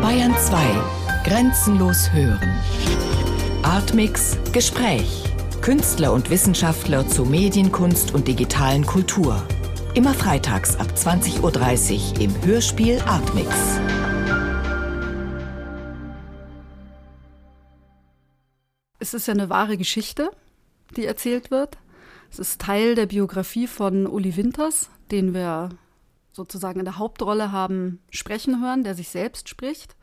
Bayern 2. Grenzenlos hören. Artmix Gespräch. Künstler und Wissenschaftler zu Medienkunst und digitalen Kultur. Immer freitags ab 20.30 Uhr im Hörspiel Artmix. Es ist ja eine wahre Geschichte, die erzählt wird. Es ist Teil der Biografie von Uli Winters, den wir sozusagen in der Hauptrolle haben sprechen hören, der sich selbst spricht.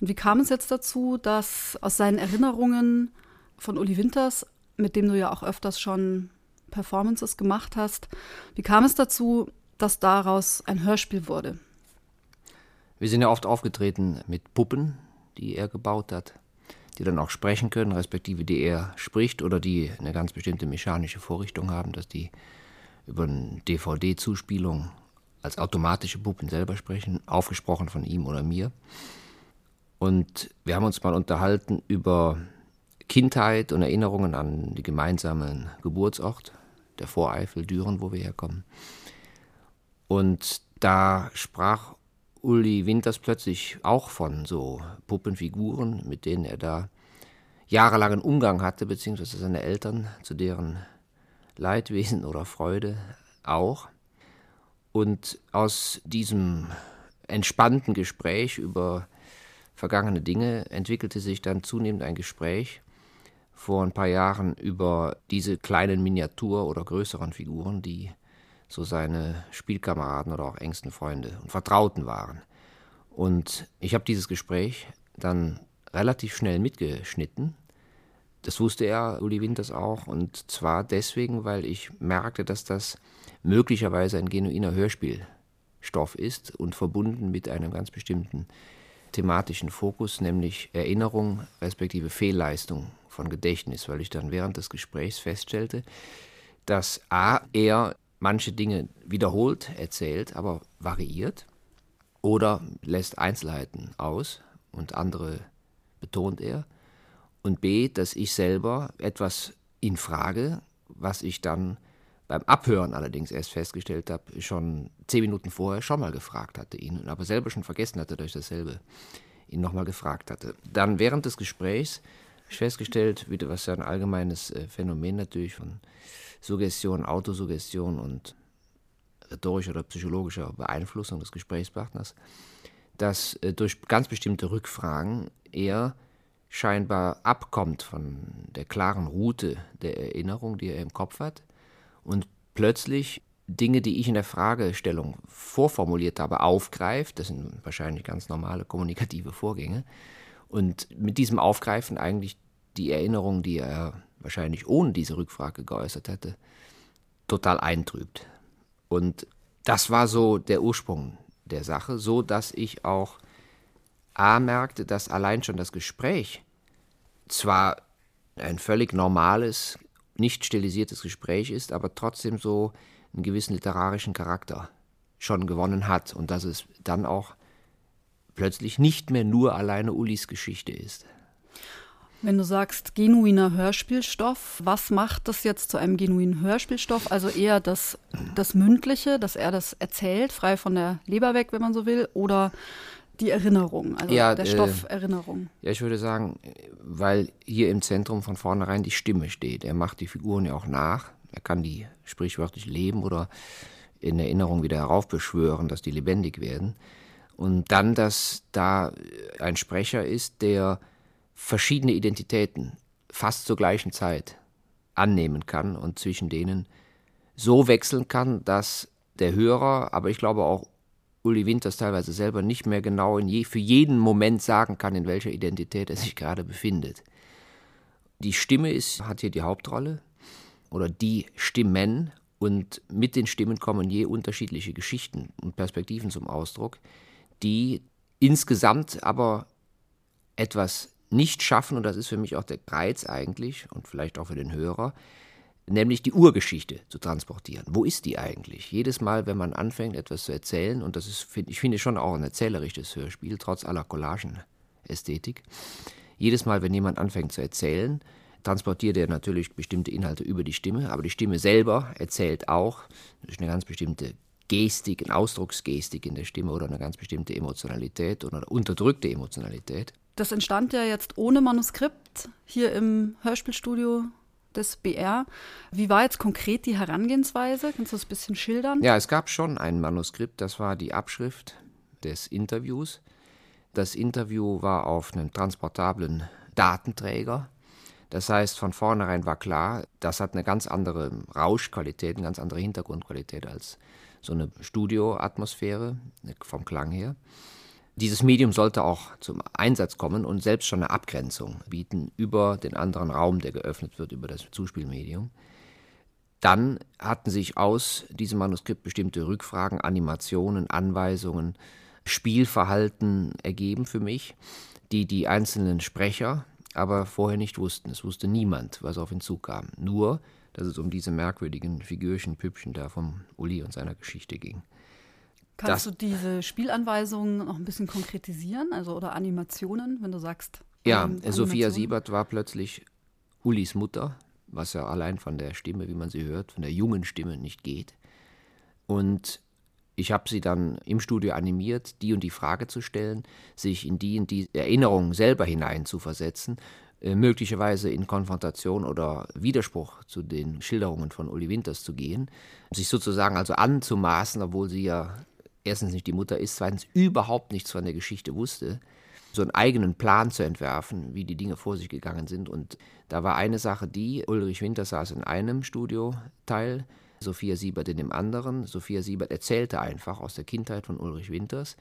Und wie kam es jetzt dazu, dass aus seinen Erinnerungen von Uli Winters, mit dem du ja auch öfters schon Performances gemacht hast, wie kam es dazu, dass daraus ein Hörspiel wurde? Wir sind ja oft aufgetreten mit Puppen, die er gebaut hat, die dann auch sprechen können, respektive die er spricht oder die eine ganz bestimmte mechanische Vorrichtung haben, dass die über eine DVD-Zuspielung als automatische Puppen selber sprechen, aufgesprochen von ihm oder mir. Und wir haben uns mal unterhalten über Kindheit und Erinnerungen an den gemeinsamen Geburtsort, der Voreifel, Düren, wo wir herkommen. Und da sprach Uli Winters plötzlich auch von so Puppenfiguren, mit denen er da jahrelangen Umgang hatte, beziehungsweise seine Eltern, zu deren Leidwesen oder Freude auch. Und aus diesem entspannten Gespräch über vergangene Dinge entwickelte sich dann zunehmend ein Gespräch vor ein paar Jahren über diese kleinen Miniatur- oder größeren Figuren, die so seine Spielkameraden oder auch engsten Freunde und Vertrauten waren. Und ich habe dieses Gespräch dann relativ schnell mitgeschnitten. Das wusste er, Uli Winters auch, und zwar deswegen, weil ich merkte, dass das möglicherweise ein genuiner Hörspielstoff ist und verbunden mit einem ganz bestimmten thematischen Fokus, nämlich Erinnerung respektive Fehlleistung von Gedächtnis, weil ich dann während des Gesprächs feststellte, dass A, er manche Dinge wiederholt erzählt, aber variiert oder lässt Einzelheiten aus und andere betont er und B, dass ich selber etwas in Frage, was ich dann beim Abhören allerdings erst festgestellt habe, schon zehn Minuten vorher schon mal gefragt hatte ihn, aber selber schon vergessen hatte, dass ich dasselbe ihn nochmal gefragt hatte. Dann während des Gesprächs habe ich festgestellt, was ja ein allgemeines äh, Phänomen natürlich von Suggestion, Autosuggestion und rhetorischer oder psychologischer Beeinflussung des Gesprächspartners, dass äh, durch ganz bestimmte Rückfragen er scheinbar abkommt von der klaren Route der Erinnerung, die er im Kopf hat und plötzlich Dinge, die ich in der Fragestellung vorformuliert habe, aufgreift. Das sind wahrscheinlich ganz normale kommunikative Vorgänge. Und mit diesem Aufgreifen eigentlich die Erinnerung, die er wahrscheinlich ohne diese Rückfrage geäußert hätte, total eintrübt. Und das war so der Ursprung der Sache, so dass ich auch A merkte, dass allein schon das Gespräch zwar ein völlig normales, nicht stilisiertes Gespräch ist, aber trotzdem so einen gewissen literarischen Charakter schon gewonnen hat und dass es dann auch plötzlich nicht mehr nur alleine Ulis Geschichte ist. Wenn du sagst genuiner Hörspielstoff, was macht das jetzt zu einem genuinen Hörspielstoff? Also eher das, das Mündliche, dass er das erzählt, frei von der Leber weg, wenn man so will, oder die Erinnerung, also ja, der Stoff äh, Erinnerung. Ja, ich würde sagen, weil hier im Zentrum von vornherein die Stimme steht. Er macht die Figuren ja auch nach. Er kann die sprichwörtlich leben oder in Erinnerung wieder heraufbeschwören, dass die lebendig werden. Und dann, dass da ein Sprecher ist, der verschiedene Identitäten fast zur gleichen Zeit annehmen kann und zwischen denen so wechseln kann, dass der Hörer, aber ich glaube auch Uli Winters teilweise selber nicht mehr genau je, für jeden Moment sagen kann, in welcher Identität er sich gerade befindet. Die Stimme ist, hat hier die Hauptrolle oder die Stimmen und mit den Stimmen kommen je unterschiedliche Geschichten und Perspektiven zum Ausdruck, die insgesamt aber etwas nicht schaffen, und das ist für mich auch der Reiz eigentlich und vielleicht auch für den Hörer, nämlich die Urgeschichte zu transportieren. Wo ist die eigentlich? Jedes Mal, wenn man anfängt, etwas zu erzählen, und das ist, ich finde schon auch ein erzählerisches Hörspiel, trotz aller Collagen-Ästhetik, jedes Mal, wenn jemand anfängt zu erzählen, transportiert er natürlich bestimmte Inhalte über die Stimme, aber die Stimme selber erzählt auch durch eine ganz bestimmte Gestik, eine Ausdrucksgestik in der Stimme oder eine ganz bestimmte Emotionalität oder eine unterdrückte Emotionalität. Das entstand ja jetzt ohne Manuskript hier im Hörspielstudio des BR. Wie war jetzt konkret die Herangehensweise? Kannst du das ein bisschen schildern? Ja, es gab schon ein Manuskript, das war die Abschrift des Interviews. Das Interview war auf einem transportablen Datenträger. Das heißt, von vornherein war klar, das hat eine ganz andere Rauschqualität, eine ganz andere Hintergrundqualität als so eine Studioatmosphäre vom Klang her. Dieses Medium sollte auch zum Einsatz kommen und selbst schon eine Abgrenzung bieten über den anderen Raum, der geöffnet wird über das Zuspielmedium. Dann hatten sich aus diesem Manuskript bestimmte Rückfragen, Animationen, Anweisungen, Spielverhalten ergeben für mich, die die einzelnen Sprecher aber vorher nicht wussten. Es wusste niemand, was auf ihn zukam. Nur dass es um diese merkwürdigen Figürchen, Püppchen da vom Uli und seiner Geschichte ging. Kannst du diese Spielanweisungen noch ein bisschen konkretisieren, also oder Animationen, wenn du sagst? Ja, ähm, Sophia Siebert war plötzlich Ulis Mutter, was ja allein von der Stimme, wie man sie hört, von der jungen Stimme nicht geht. Und ich habe sie dann im Studio animiert, die und die Frage zu stellen, sich in die und die Erinnerung selber hinein zu versetzen äh, möglicherweise in Konfrontation oder Widerspruch zu den Schilderungen von Uli Winters zu gehen, sich sozusagen also anzumaßen, obwohl sie ja erstens nicht die Mutter ist, zweitens überhaupt nichts von der Geschichte wusste, so einen eigenen Plan zu entwerfen, wie die Dinge vor sich gegangen sind. Und da war eine Sache die, Ulrich Winters saß in einem Studioteil, Sophia Siebert in dem anderen. Sophia Siebert erzählte einfach aus der Kindheit von Ulrich Winters.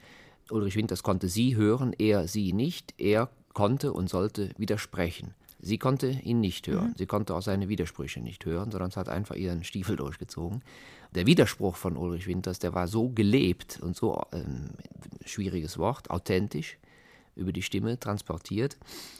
Ulrich Winters konnte sie hören, er sie nicht. Er konnte und sollte widersprechen. Sie konnte ihn nicht hören. Mhm. Sie konnte auch seine Widersprüche nicht hören, sondern es hat einfach ihren Stiefel durchgezogen. Der Widerspruch von Ulrich Winters, der war so gelebt und so ähm, schwieriges Wort, authentisch, über die Stimme transportiert,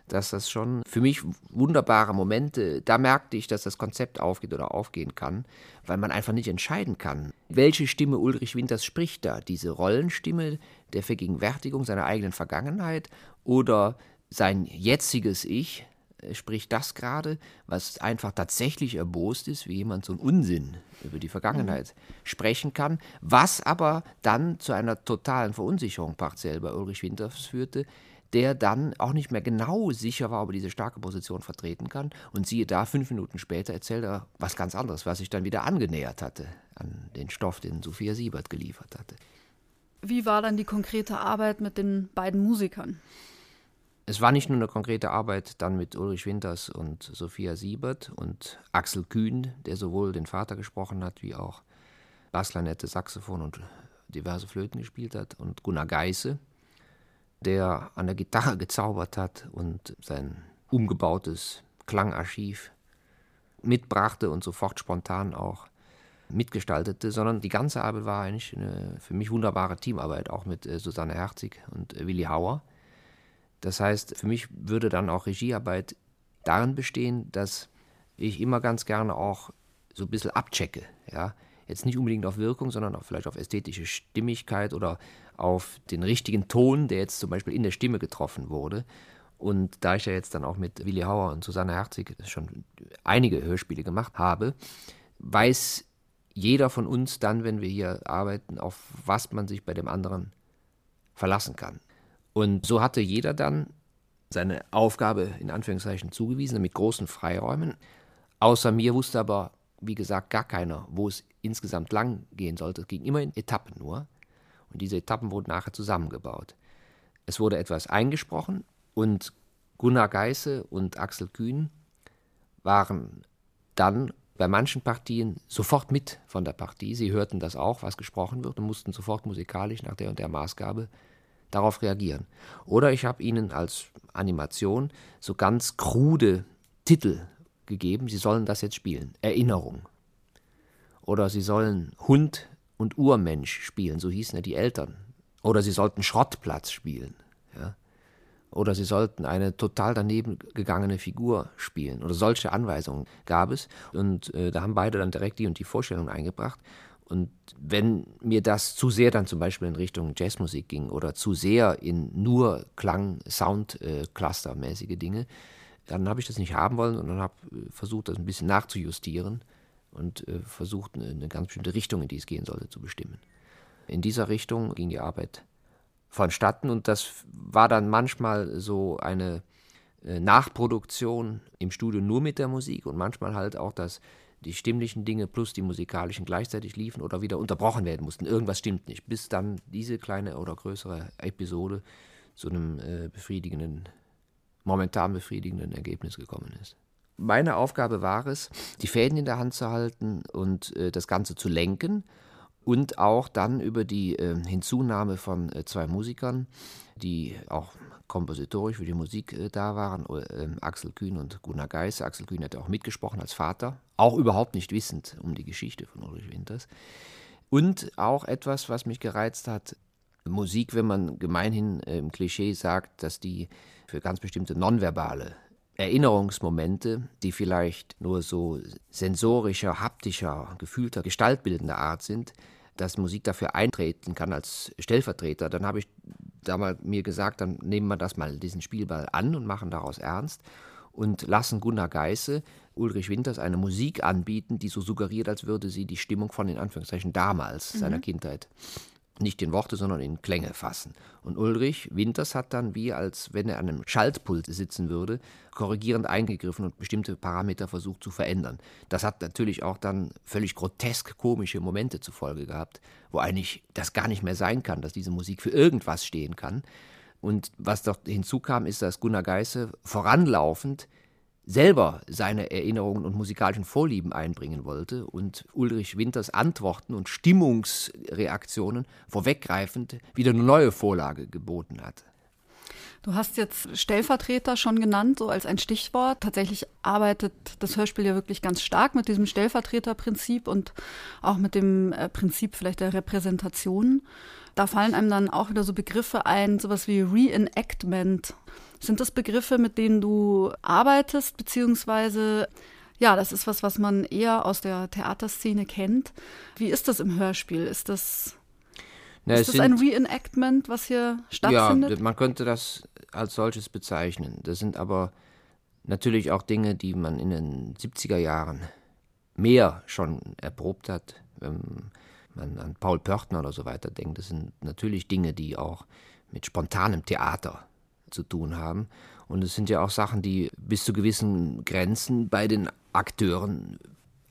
dass das schon für mich wunderbare Momente, da merkte ich, dass das Konzept aufgeht oder aufgehen kann, weil man einfach nicht entscheiden kann, welche Stimme Ulrich Winters spricht da, diese Rollenstimme der Vergegenwärtigung seiner eigenen Vergangenheit oder sein jetziges Ich, spricht das gerade, was einfach tatsächlich erbost ist, wie jemand so einen Unsinn über die Vergangenheit mhm. sprechen kann, was aber dann zu einer totalen Verunsicherung partiell bei Ulrich Winters führte, der dann auch nicht mehr genau sicher war, ob er diese starke Position vertreten kann. Und siehe da, fünf Minuten später erzählt er was ganz anderes, was sich dann wieder angenähert hatte an den Stoff, den Sophia Siebert geliefert hatte. Wie war dann die konkrete Arbeit mit den beiden Musikern? Es war nicht nur eine konkrete Arbeit dann mit Ulrich Winters und Sophia Siebert und Axel Kühn, der sowohl den Vater gesprochen hat, wie auch Basslanette, Saxophon und diverse Flöten gespielt hat, und Gunnar Geisse, der an der Gitarre gezaubert hat und sein umgebautes Klangarchiv mitbrachte und sofort spontan auch mitgestaltete, sondern die ganze Arbeit war eigentlich eine für mich wunderbare Teamarbeit, auch mit äh, Susanne Herzig und äh, Willi Hauer das heißt, für mich würde dann auch Regiearbeit darin bestehen, dass ich immer ganz gerne auch so ein bisschen abchecke. Ja? Jetzt nicht unbedingt auf Wirkung, sondern auch vielleicht auf ästhetische Stimmigkeit oder auf den richtigen Ton, der jetzt zum Beispiel in der Stimme getroffen wurde. Und da ich ja jetzt dann auch mit Willi Hauer und Susanne Herzig schon einige Hörspiele gemacht habe, weiß jeder von uns dann, wenn wir hier arbeiten, auf was man sich bei dem anderen verlassen kann. Und so hatte jeder dann seine Aufgabe in Anführungszeichen zugewiesen, mit großen Freiräumen. Außer mir wusste aber, wie gesagt, gar keiner, wo es insgesamt lang gehen sollte. Es ging immer in Etappen nur. Und diese Etappen wurden nachher zusammengebaut. Es wurde etwas eingesprochen und Gunnar Geisse und Axel Kühn waren dann bei manchen Partien sofort mit von der Partie. Sie hörten das auch, was gesprochen wird, und mussten sofort musikalisch nach der und der Maßgabe darauf reagieren. Oder ich habe ihnen als Animation so ganz krude Titel gegeben, sie sollen das jetzt spielen. Erinnerung. Oder sie sollen Hund und Urmensch spielen, so hießen ja die Eltern. Oder sie sollten Schrottplatz spielen. Ja? Oder sie sollten eine total daneben gegangene Figur spielen. Oder solche Anweisungen gab es. Und äh, da haben beide dann direkt die und die Vorstellung eingebracht. Und wenn mir das zu sehr dann zum Beispiel in Richtung Jazzmusik ging oder zu sehr in nur Klang, Sound, äh, Dinge, dann habe ich das nicht haben wollen und dann habe äh, versucht, das ein bisschen nachzujustieren und äh, versucht, eine, ganz bestimmte Richtung, in die es gehen sollte, zu bestimmen. In dieser Richtung ging die Arbeit vonstatten und das war dann manchmal so eine Nachproduktion im Studio nur mit der Musik und manchmal halt auch, dass die stimmlichen Dinge plus die musikalischen gleichzeitig liefen oder wieder unterbrochen werden mussten. Irgendwas stimmt nicht, bis dann diese kleine oder größere Episode zu einem äh, befriedigenden, momentan befriedigenden Ergebnis gekommen ist. Meine Aufgabe war es, die Fäden in der Hand zu halten und äh, das Ganze zu lenken und auch dann über die äh, Hinzunahme von äh, zwei Musikern, die auch kompositorisch für die Musik äh, da waren, äh, Axel Kühn und Gunnar Geis. Axel Kühn hatte auch mitgesprochen als Vater, auch überhaupt nicht wissend um die Geschichte von Ulrich Winters. Und auch etwas, was mich gereizt hat, Musik, wenn man gemeinhin äh, im Klischee sagt, dass die für ganz bestimmte nonverbale Erinnerungsmomente, die vielleicht nur so sensorischer, haptischer, gefühlter, gestaltbildender Art sind, dass Musik dafür eintreten kann als Stellvertreter, dann habe ich damals mir gesagt, dann nehmen wir das mal, diesen Spielball an und machen daraus ernst und lassen Gunnar Geisse Ulrich Winters eine Musik anbieten, die so suggeriert, als würde sie die Stimmung von in Anführungszeichen damals mhm. seiner Kindheit nicht in Worte, sondern in Klänge fassen. Und Ulrich Winters hat dann, wie als wenn er an einem Schaltpult sitzen würde, korrigierend eingegriffen und bestimmte Parameter versucht zu verändern. Das hat natürlich auch dann völlig grotesk komische Momente zur Folge gehabt, wo eigentlich das gar nicht mehr sein kann, dass diese Musik für irgendwas stehen kann. Und was dort hinzukam, ist, dass Gunnar Geisse voranlaufend selber seine Erinnerungen und musikalischen Vorlieben einbringen wollte und Ulrich Winters Antworten und Stimmungsreaktionen vorweggreifend wieder eine neue Vorlage geboten hat. Du hast jetzt Stellvertreter schon genannt, so als ein Stichwort. Tatsächlich arbeitet das Hörspiel ja wirklich ganz stark mit diesem Stellvertreterprinzip und auch mit dem äh, Prinzip vielleicht der Repräsentation. Da fallen einem dann auch wieder so Begriffe ein, sowas wie Reenactment sind das Begriffe, mit denen du arbeitest, beziehungsweise ja, das ist was, was man eher aus der Theaterszene kennt. Wie ist das im Hörspiel? Ist das, Na, ist das sind, ein Reenactment, was hier stattfindet? Ja, man könnte das als solches bezeichnen. Das sind aber natürlich auch Dinge, die man in den 70er Jahren mehr schon erprobt hat. Wenn man an Paul Pörtner oder so weiter denkt, das sind natürlich Dinge, die auch mit spontanem Theater zu tun haben. Und es sind ja auch Sachen, die bis zu gewissen Grenzen bei den Akteuren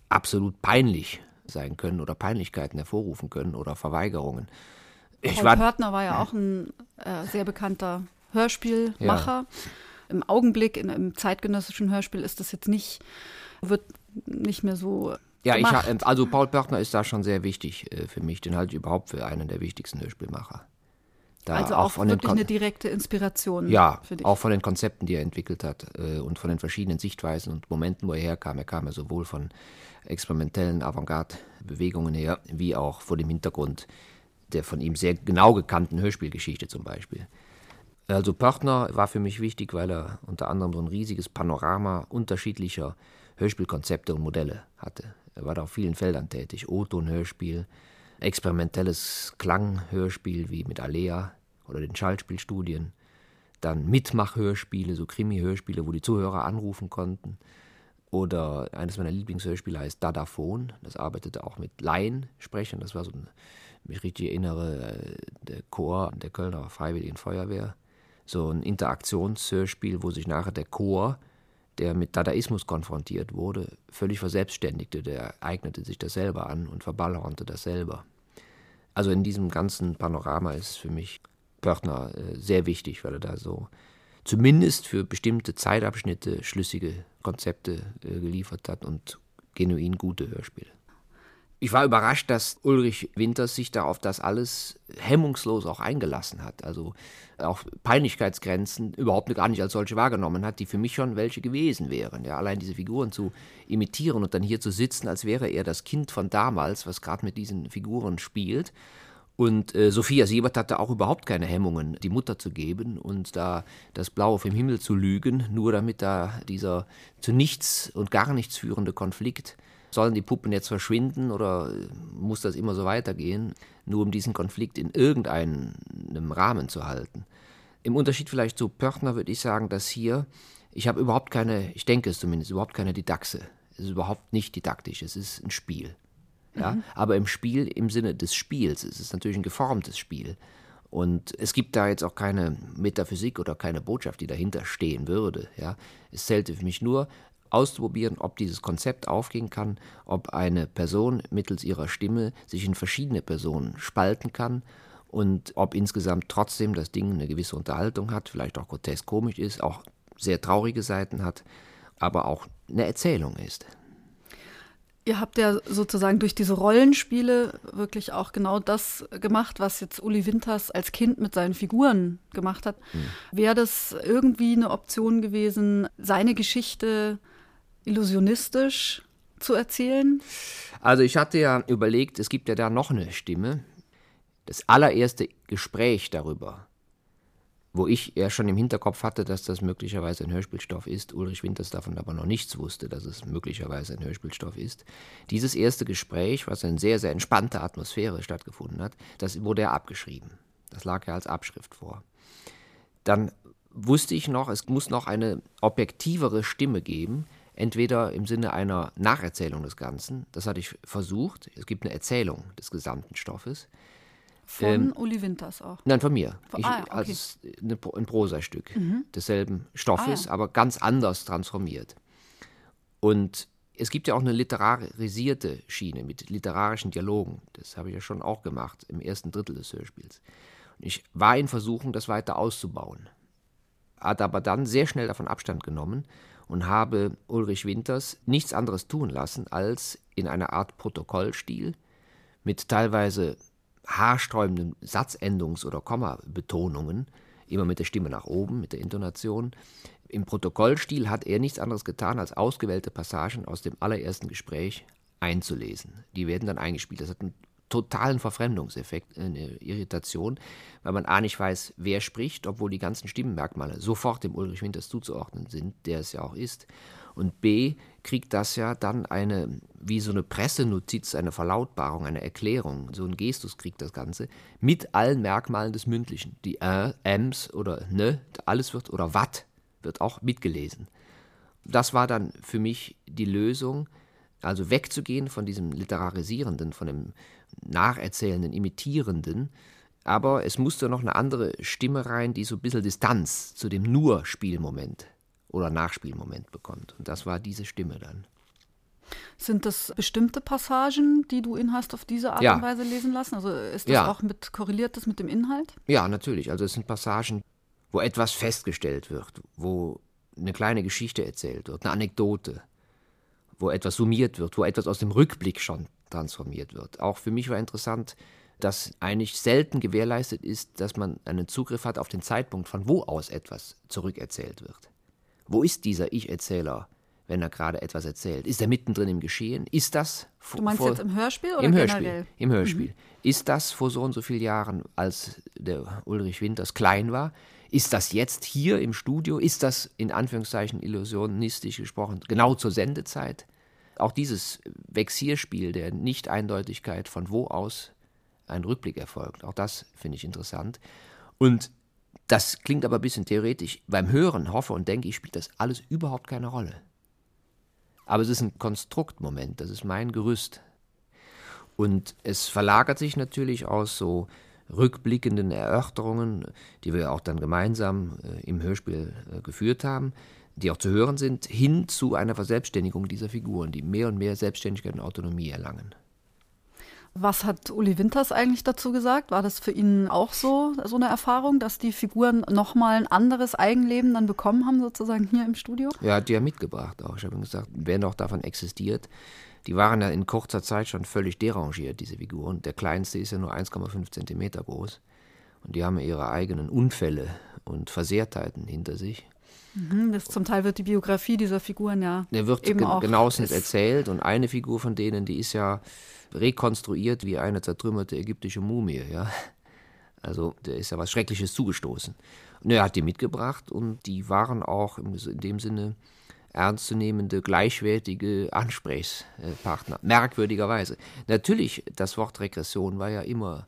absolut peinlich sein können oder Peinlichkeiten hervorrufen können oder Verweigerungen. Ich Paul Pörtner war ja auch ein äh, sehr bekannter Hörspielmacher. Ja. Im Augenblick, in, im zeitgenössischen Hörspiel ist das jetzt nicht, wird nicht mehr so ja, ich, also Paul Pörtner ist da schon sehr wichtig äh, für mich. Den halte ich überhaupt für einen der wichtigsten Hörspielmacher. Also auch, auch wirklich eine direkte Inspiration. Ja, auch von den Konzepten, die er entwickelt hat äh, und von den verschiedenen Sichtweisen und Momenten, wo er herkam. Er kam ja sowohl von experimentellen Avantgarde-Bewegungen her, wie auch vor dem Hintergrund der von ihm sehr genau gekannten Hörspielgeschichte zum Beispiel. Also Pörtner war für mich wichtig, weil er unter anderem so ein riesiges Panorama unterschiedlicher Hörspielkonzepte und Modelle hatte. Er war da auf vielen Feldern tätig. O-Ton-Hörspiel, experimentelles Klanghörspiel wie mit Alea oder den Schallspielstudien, dann Mitmachhörspiele, so Krimi-Hörspiele, wo die Zuhörer anrufen konnten. Oder eines meiner Lieblingshörspiele heißt Dadaphon, das arbeitete auch mit Laiensprechern, das war so ein, mich richtig erinnere, äh, der Chor der Kölner Freiwilligen Feuerwehr. So ein Interaktionshörspiel, wo sich nachher der Chor der mit Dadaismus konfrontiert wurde, völlig verselbstständigte, der eignete sich das selber an und verballhornte das selber. Also in diesem ganzen Panorama ist für mich Pörtner äh, sehr wichtig, weil er da so zumindest für bestimmte Zeitabschnitte schlüssige Konzepte äh, geliefert hat und genuin gute Hörspiele. Ich war überrascht, dass Ulrich Winters sich da auf das alles hemmungslos auch eingelassen hat. Also auch Peinlichkeitsgrenzen überhaupt gar nicht als solche wahrgenommen hat, die für mich schon welche gewesen wären. Ja, allein diese Figuren zu imitieren und dann hier zu sitzen, als wäre er das Kind von damals, was gerade mit diesen Figuren spielt. Und äh, Sophia Siebert hatte auch überhaupt keine Hemmungen, die Mutter zu geben und da das Blaue vom Himmel zu lügen, nur damit da dieser zu nichts und gar nichts führende Konflikt Sollen die Puppen jetzt verschwinden oder muss das immer so weitergehen, nur um diesen Konflikt in irgendeinem Rahmen zu halten? Im Unterschied vielleicht zu Pörtner würde ich sagen, dass hier, ich habe überhaupt keine, ich denke es zumindest, überhaupt keine Didaxe. Es ist überhaupt nicht didaktisch, es ist ein Spiel. Ja? Mhm. Aber im Spiel, im Sinne des Spiels, es ist natürlich ein geformtes Spiel. Und es gibt da jetzt auch keine Metaphysik oder keine Botschaft, die dahinter stehen würde. Ja? Es zählte für mich nur, auszuprobieren, ob dieses Konzept aufgehen kann, ob eine Person mittels ihrer Stimme sich in verschiedene Personen spalten kann und ob insgesamt trotzdem das Ding eine gewisse Unterhaltung hat, vielleicht auch grotesk komisch ist, auch sehr traurige Seiten hat, aber auch eine Erzählung ist. Ihr habt ja sozusagen durch diese Rollenspiele wirklich auch genau das gemacht, was jetzt Uli Winters als Kind mit seinen Figuren gemacht hat. Mhm. Wäre das irgendwie eine Option gewesen, seine Geschichte illusionistisch zu erzählen? Also ich hatte ja überlegt, es gibt ja da noch eine Stimme. Das allererste Gespräch darüber, wo ich ja schon im Hinterkopf hatte, dass das möglicherweise ein Hörspielstoff ist, Ulrich Winters davon aber noch nichts wusste, dass es möglicherweise ein Hörspielstoff ist. Dieses erste Gespräch, was in sehr, sehr entspannter Atmosphäre stattgefunden hat, das wurde ja abgeschrieben. Das lag ja als Abschrift vor. Dann wusste ich noch, es muss noch eine objektivere Stimme geben, entweder im Sinne einer Nacherzählung des Ganzen, das hatte ich versucht, es gibt eine Erzählung des gesamten Stoffes. Von ähm, Uli Winters auch? Nein, von mir. Von, ich, ah, okay. Also eine, ein Prosastück mhm. desselben Stoffes, ah, ja. aber ganz anders transformiert. Und es gibt ja auch eine literarisierte Schiene mit literarischen Dialogen. Das habe ich ja schon auch gemacht im ersten Drittel des Hörspiels. Und ich war in Versuchung, das weiter auszubauen. Hat aber dann sehr schnell davon Abstand genommen und habe Ulrich Winters nichts anderes tun lassen, als in einer Art Protokollstil mit teilweise haarsträubenden Satzendungs- oder Kommabetonungen, immer mit der Stimme nach oben, mit der Intonation. Im Protokollstil hat er nichts anderes getan, als ausgewählte Passagen aus dem allerersten Gespräch einzulesen. Die werden dann eingespielt. Das hat einen totalen Verfremdungseffekt, eine Irritation, weil man A nicht weiß, wer spricht, obwohl die ganzen Stimmenmerkmale sofort dem Ulrich Winters zuzuordnen sind, der es ja auch ist. Und B kriegt das ja dann eine, wie so eine Pressenotiz, eine Verlautbarung, eine Erklärung, so ein Gestus kriegt das Ganze, mit allen Merkmalen des Mündlichen. Die Ä, Ms oder Ne, alles wird, oder Watt wird auch mitgelesen. Das war dann für mich die Lösung, also wegzugehen von diesem Literarisierenden, von dem Nacherzählenden, Imitierenden, aber es musste noch eine andere Stimme rein, die so ein bisschen Distanz zu dem Nur-Spielmoment oder Nachspielmoment bekommt. Und das war diese Stimme dann. Sind das bestimmte Passagen, die du ihn hast auf diese Art ja. und Weise lesen lassen? Also ist das ja. auch mit korreliert das mit dem Inhalt? Ja, natürlich. Also es sind Passagen, wo etwas festgestellt wird, wo eine kleine Geschichte erzählt wird, eine Anekdote, wo etwas summiert wird, wo etwas aus dem Rückblick schon transformiert wird. Auch für mich war interessant, dass eigentlich selten gewährleistet ist, dass man einen Zugriff hat auf den Zeitpunkt, von wo aus etwas zurückerzählt wird. Wo ist dieser Ich-Erzähler, wenn er gerade etwas erzählt? Ist er mittendrin im Geschehen? Ist das Du meinst vor, jetzt im Hörspiel oder im generell? Hörspiel, Im Hörspiel. Mhm. Ist das vor so und so vielen Jahren, als der Ulrich Winters klein war? Ist das jetzt hier im Studio? Ist das in Anführungszeichen illusionistisch gesprochen genau zur Sendezeit? Auch dieses Vexierspiel der Nicht-Eindeutigkeit, von wo aus ein Rückblick erfolgt, auch das finde ich interessant. Und das klingt aber ein bisschen theoretisch. Beim Hören hoffe und denke ich, spielt das alles überhaupt keine Rolle. Aber es ist ein Konstruktmoment, das ist mein Gerüst. Und es verlagert sich natürlich aus so rückblickenden Erörterungen, die wir auch dann gemeinsam äh, im Hörspiel äh, geführt haben, die auch zu hören sind, hin zu einer Verselbstständigung dieser Figuren, die mehr und mehr Selbstständigkeit und Autonomie erlangen. Was hat Uli Winters eigentlich dazu gesagt? War das für ihn auch so, so eine Erfahrung, dass die Figuren nochmal ein anderes Eigenleben dann bekommen haben, sozusagen hier im Studio? Ja, hat die ja mitgebracht auch. Ich habe ihm gesagt, wer noch davon existiert, die waren ja in kurzer Zeit schon völlig derangiert, diese Figuren. Der kleinste ist ja nur 1,5 Zentimeter groß. Und die haben ihre eigenen Unfälle und Versehrtheiten hinter sich. Mhm, das, zum Teil wird die Biografie dieser Figuren ja. Der wird eben gen genauestens erzählt und eine Figur von denen, die ist ja rekonstruiert wie eine zertrümmerte ägyptische Mumie, ja. Also der ist ja was Schreckliches zugestoßen. Und er hat die mitgebracht und die waren auch in dem Sinne ernstzunehmende, gleichwertige Ansprechpartner. Merkwürdigerweise. Natürlich, das Wort Regression war ja immer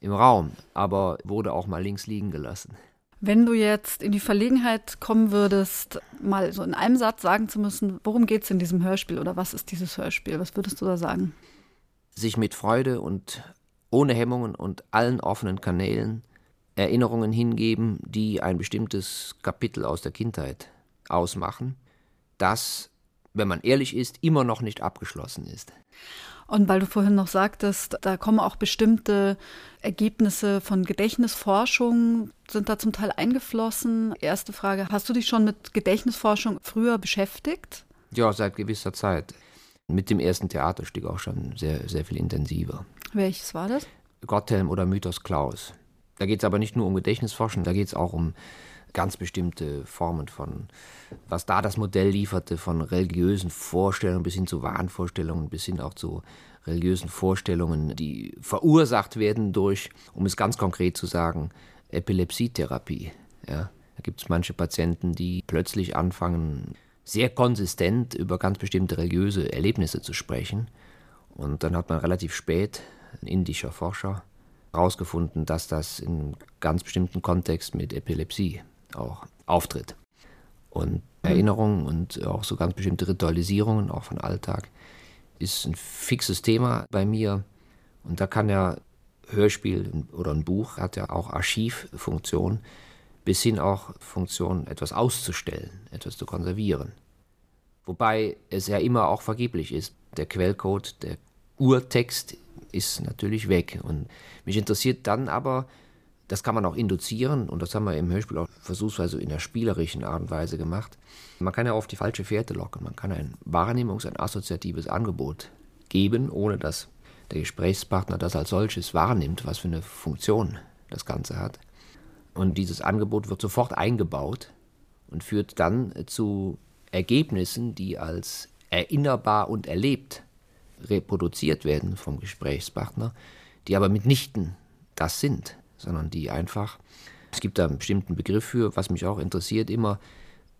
im Raum, aber wurde auch mal links liegen gelassen. Wenn du jetzt in die Verlegenheit kommen würdest, mal so in einem Satz sagen zu müssen, worum geht es in diesem Hörspiel oder was ist dieses Hörspiel, was würdest du da sagen? sich mit Freude und ohne Hemmungen und allen offenen Kanälen Erinnerungen hingeben, die ein bestimmtes Kapitel aus der Kindheit ausmachen, das, wenn man ehrlich ist, immer noch nicht abgeschlossen ist. Und weil du vorhin noch sagtest, da kommen auch bestimmte Ergebnisse von Gedächtnisforschung, sind da zum Teil eingeflossen. Erste Frage, hast du dich schon mit Gedächtnisforschung früher beschäftigt? Ja, seit gewisser Zeit. Mit dem ersten Theaterstück auch schon sehr, sehr viel intensiver. Welches war das? Gotthelm oder Mythos Klaus. Da geht es aber nicht nur um Gedächtnisforschung, da geht es auch um ganz bestimmte Formen von, was da das Modell lieferte, von religiösen Vorstellungen bis hin zu Wahnvorstellungen, bis hin auch zu religiösen Vorstellungen, die verursacht werden durch, um es ganz konkret zu sagen, Epilepsietherapie. Ja, da gibt es manche Patienten, die plötzlich anfangen, sehr konsistent über ganz bestimmte religiöse Erlebnisse zu sprechen. Und dann hat man relativ spät, ein indischer Forscher, herausgefunden, dass das in ganz bestimmten Kontext mit Epilepsie auch auftritt. Und mhm. Erinnerungen und auch so ganz bestimmte Ritualisierungen, auch von Alltag, ist ein fixes Thema bei mir. Und da kann ja Hörspiel oder ein Buch hat ja auch Archivfunktion, bis hin auch Funktion, etwas auszustellen, etwas zu konservieren. Wobei es ja immer auch vergeblich ist. Der Quellcode, der Urtext ist natürlich weg. Und mich interessiert dann aber, das kann man auch induzieren und das haben wir im Hörspiel auch versuchsweise in der spielerischen Art und Weise gemacht. Man kann ja auf die falsche Fährte locken. Man kann ein Wahrnehmungs-, ein assoziatives Angebot geben, ohne dass der Gesprächspartner das als solches wahrnimmt, was für eine Funktion das Ganze hat. Und dieses Angebot wird sofort eingebaut und führt dann zu Ergebnissen, die als erinnerbar und erlebt reproduziert werden vom Gesprächspartner, die aber mitnichten das sind sondern die einfach, es gibt da einen bestimmten Begriff für, was mich auch interessiert immer,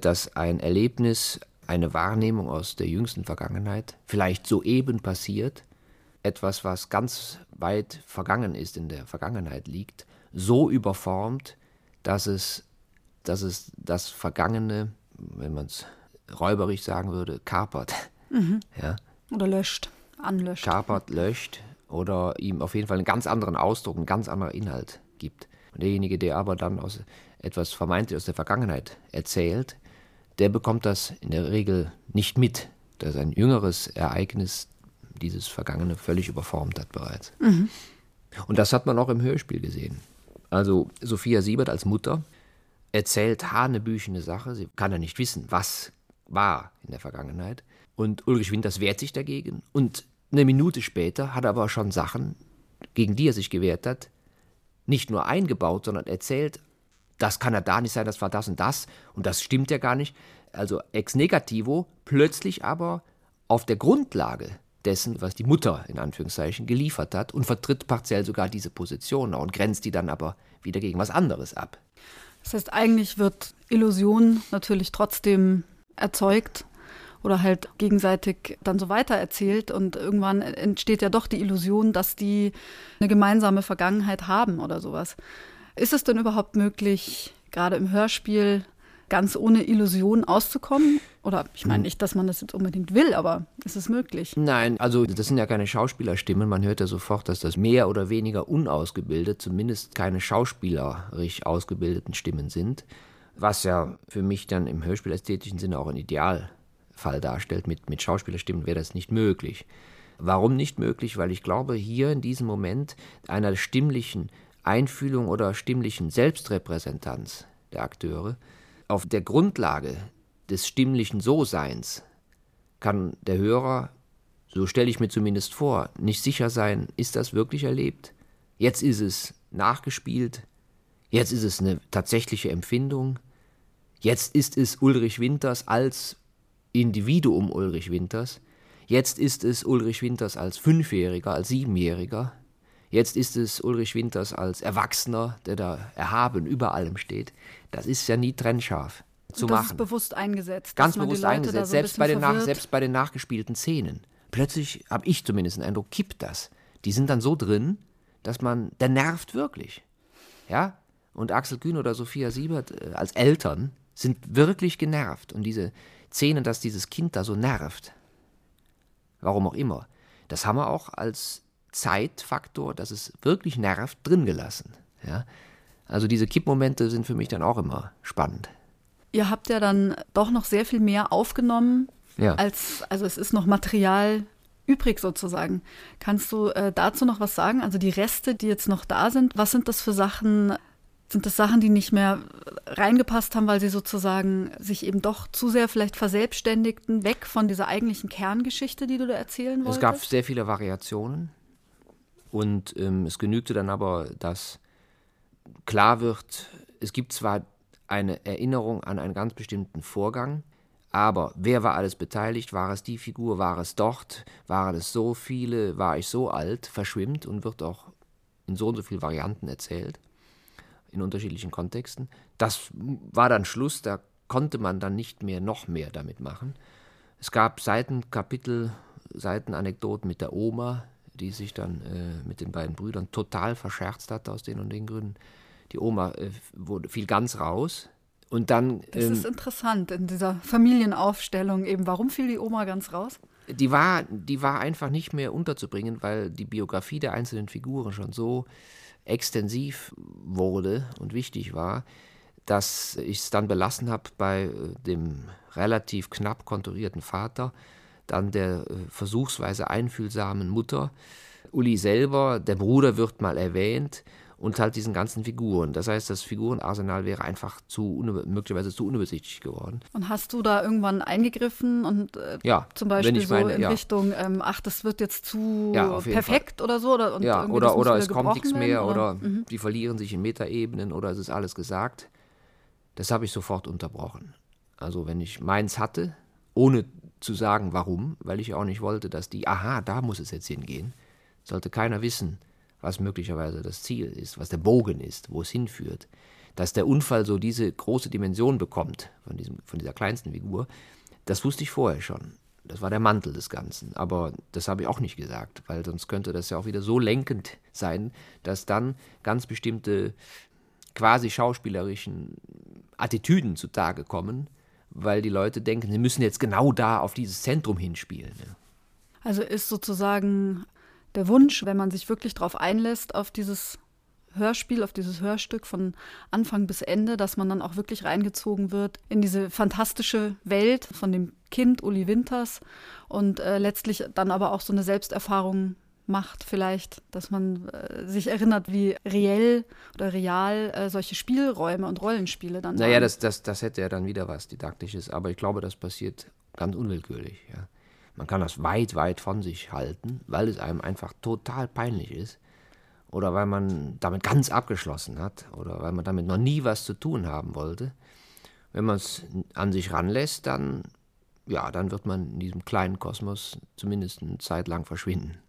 dass ein Erlebnis, eine Wahrnehmung aus der jüngsten Vergangenheit vielleicht soeben passiert, etwas, was ganz weit vergangen ist, in der Vergangenheit liegt, so überformt, dass es, dass es das Vergangene, wenn man es räuberisch sagen würde, kapert. Mhm. Ja. Oder löscht, anlöscht. Kapert, löscht oder ihm auf jeden Fall einen ganz anderen Ausdruck, einen ganz anderen Inhalt gibt. Und derjenige, der aber dann aus etwas vermeintlich aus der Vergangenheit erzählt, der bekommt das in der Regel nicht mit, dass ein jüngeres Ereignis dieses Vergangene völlig überformt hat bereits. Mhm. Und das hat man auch im Hörspiel gesehen. Also Sophia Siebert als Mutter erzählt hanebüchene Sache, sie kann ja nicht wissen, was war in der Vergangenheit. Und Ulrich Winters wehrt sich dagegen. Und eine Minute später hat er aber schon Sachen, gegen die er sich gewehrt hat, nicht nur eingebaut, sondern erzählt, das kann ja da nicht sein, das war das und das und das stimmt ja gar nicht. Also ex negativo, plötzlich aber auf der Grundlage dessen, was die Mutter in Anführungszeichen geliefert hat und vertritt partiell sogar diese Position und grenzt die dann aber wieder gegen was anderes ab. Das heißt, eigentlich wird Illusion natürlich trotzdem erzeugt oder halt gegenseitig dann so weiter erzählt und irgendwann entsteht ja doch die Illusion, dass die eine gemeinsame Vergangenheit haben oder sowas. Ist es denn überhaupt möglich, gerade im Hörspiel ganz ohne Illusion auszukommen? Oder ich meine nicht, dass man das jetzt unbedingt will, aber ist es möglich? Nein, also das sind ja keine Schauspielerstimmen. Man hört ja sofort, dass das mehr oder weniger unausgebildet, zumindest keine schauspielerisch ausgebildeten Stimmen sind. Was ja für mich dann im Hörspielästhetischen Sinne auch ein Ideal Fall darstellt. Mit, mit Schauspielerstimmen wäre das nicht möglich. Warum nicht möglich? Weil ich glaube, hier in diesem Moment einer stimmlichen Einfühlung oder stimmlichen Selbstrepräsentanz der Akteure auf der Grundlage des stimmlichen So-Seins kann der Hörer, so stelle ich mir zumindest vor, nicht sicher sein, ist das wirklich erlebt? Jetzt ist es nachgespielt, jetzt ist es eine tatsächliche Empfindung, jetzt ist es Ulrich Winters als Individuum Ulrich Winters. Jetzt ist es Ulrich Winters als Fünfjähriger, als Siebenjähriger. Jetzt ist es Ulrich Winters als Erwachsener, der da erhaben über allem steht. Das ist ja nie trennscharf zu das machen. Ist bewusst eingesetzt. Ganz bewusst eingesetzt, so selbst, bei den nach, selbst bei den nachgespielten Szenen. Plötzlich habe ich zumindest den Eindruck, kippt das. Die sind dann so drin, dass man, der nervt wirklich. Ja? Und Axel Kühn oder Sophia Siebert äh, als Eltern sind wirklich genervt. Und diese, Szenen, dass dieses Kind da so nervt, warum auch immer, das haben wir auch als Zeitfaktor, dass es wirklich nervt, drin gelassen. Ja? Also diese Kippmomente sind für mich dann auch immer spannend. Ihr habt ja dann doch noch sehr viel mehr aufgenommen, ja. als, also es ist noch Material übrig sozusagen. Kannst du äh, dazu noch was sagen? Also die Reste, die jetzt noch da sind, was sind das für Sachen? Sind das Sachen, die nicht mehr reingepasst haben, weil sie sozusagen sich eben doch zu sehr vielleicht verselbstständigten, weg von dieser eigentlichen Kerngeschichte, die du da erzählen wolltest? Es gab sehr viele Variationen und ähm, es genügte dann aber, dass klar wird, es gibt zwar eine Erinnerung an einen ganz bestimmten Vorgang, aber wer war alles beteiligt? War es die Figur? War es dort? Waren es so viele? War ich so alt? Verschwimmt und wird auch in so und so vielen Varianten erzählt, in unterschiedlichen Kontexten. Das war dann Schluss, da konnte man dann nicht mehr noch mehr damit machen. Es gab Seitenkapitel, Seitenanekdoten mit der Oma, die sich dann äh, mit den beiden Brüdern total verscherzt hat aus den und den Gründen. Die Oma äh, wurde, fiel ganz raus. Und dann. Das ähm, ist interessant in dieser Familienaufstellung eben. Warum fiel die Oma ganz raus? Die war, die war einfach nicht mehr unterzubringen, weil die Biografie der einzelnen Figuren schon so extensiv wurde und wichtig war, dass ich es dann belassen habe bei äh, dem relativ knapp konturierten Vater, dann der äh, versuchsweise einfühlsamen Mutter, Uli selber, der Bruder wird mal erwähnt und halt diesen ganzen Figuren. Das heißt, das Figurenarsenal wäre einfach zu möglicherweise zu unübersichtlich geworden. Und hast du da irgendwann eingegriffen und äh, ja, zum Beispiel so meine, in ja. Richtung, ähm, ach, das wird jetzt zu ja, perfekt Fall. oder so? Oder, ja, oder, oder es kommt nichts mehr oder, oder mhm. die verlieren sich in Metaebenen oder es ist alles gesagt. Das habe ich sofort unterbrochen. Also wenn ich meins hatte, ohne zu sagen, warum, weil ich auch nicht wollte, dass die, aha, da muss es jetzt hingehen, sollte keiner wissen, was möglicherweise das Ziel ist, was der Bogen ist, wo es hinführt. Dass der Unfall so diese große Dimension bekommt von, diesem, von dieser kleinsten Figur, das wusste ich vorher schon. Das war der Mantel des Ganzen. Aber das habe ich auch nicht gesagt, weil sonst könnte das ja auch wieder so lenkend sein, dass dann ganz bestimmte quasi schauspielerischen Attitüden zutage kommen, weil die Leute denken, sie müssen jetzt genau da auf dieses Zentrum hinspielen. Also ist sozusagen der Wunsch, wenn man sich wirklich darauf einlässt, auf dieses Hörspiel, auf dieses Hörstück von Anfang bis Ende, dass man dann auch wirklich reingezogen wird in diese fantastische Welt von dem Kind Uli Winters und äh, letztlich dann aber auch so eine Selbsterfahrung macht vielleicht, dass man äh, sich erinnert, wie reell oder real äh, solche Spielräume und Rollenspiele dann Naja, das, das, das hätte ja dann wieder was Didaktisches, aber ich glaube, das passiert ganz unwillkürlich, ja. Man kann das weit, weit von sich halten, weil es einem einfach total peinlich ist. Oder weil man damit ganz abgeschlossen hat. Oder weil man damit noch nie was zu tun haben wollte. Wenn man es an sich ranlässt, dann, ja, dann wird man in diesem kleinen Kosmos zumindest eine Zeit lang verschwinden.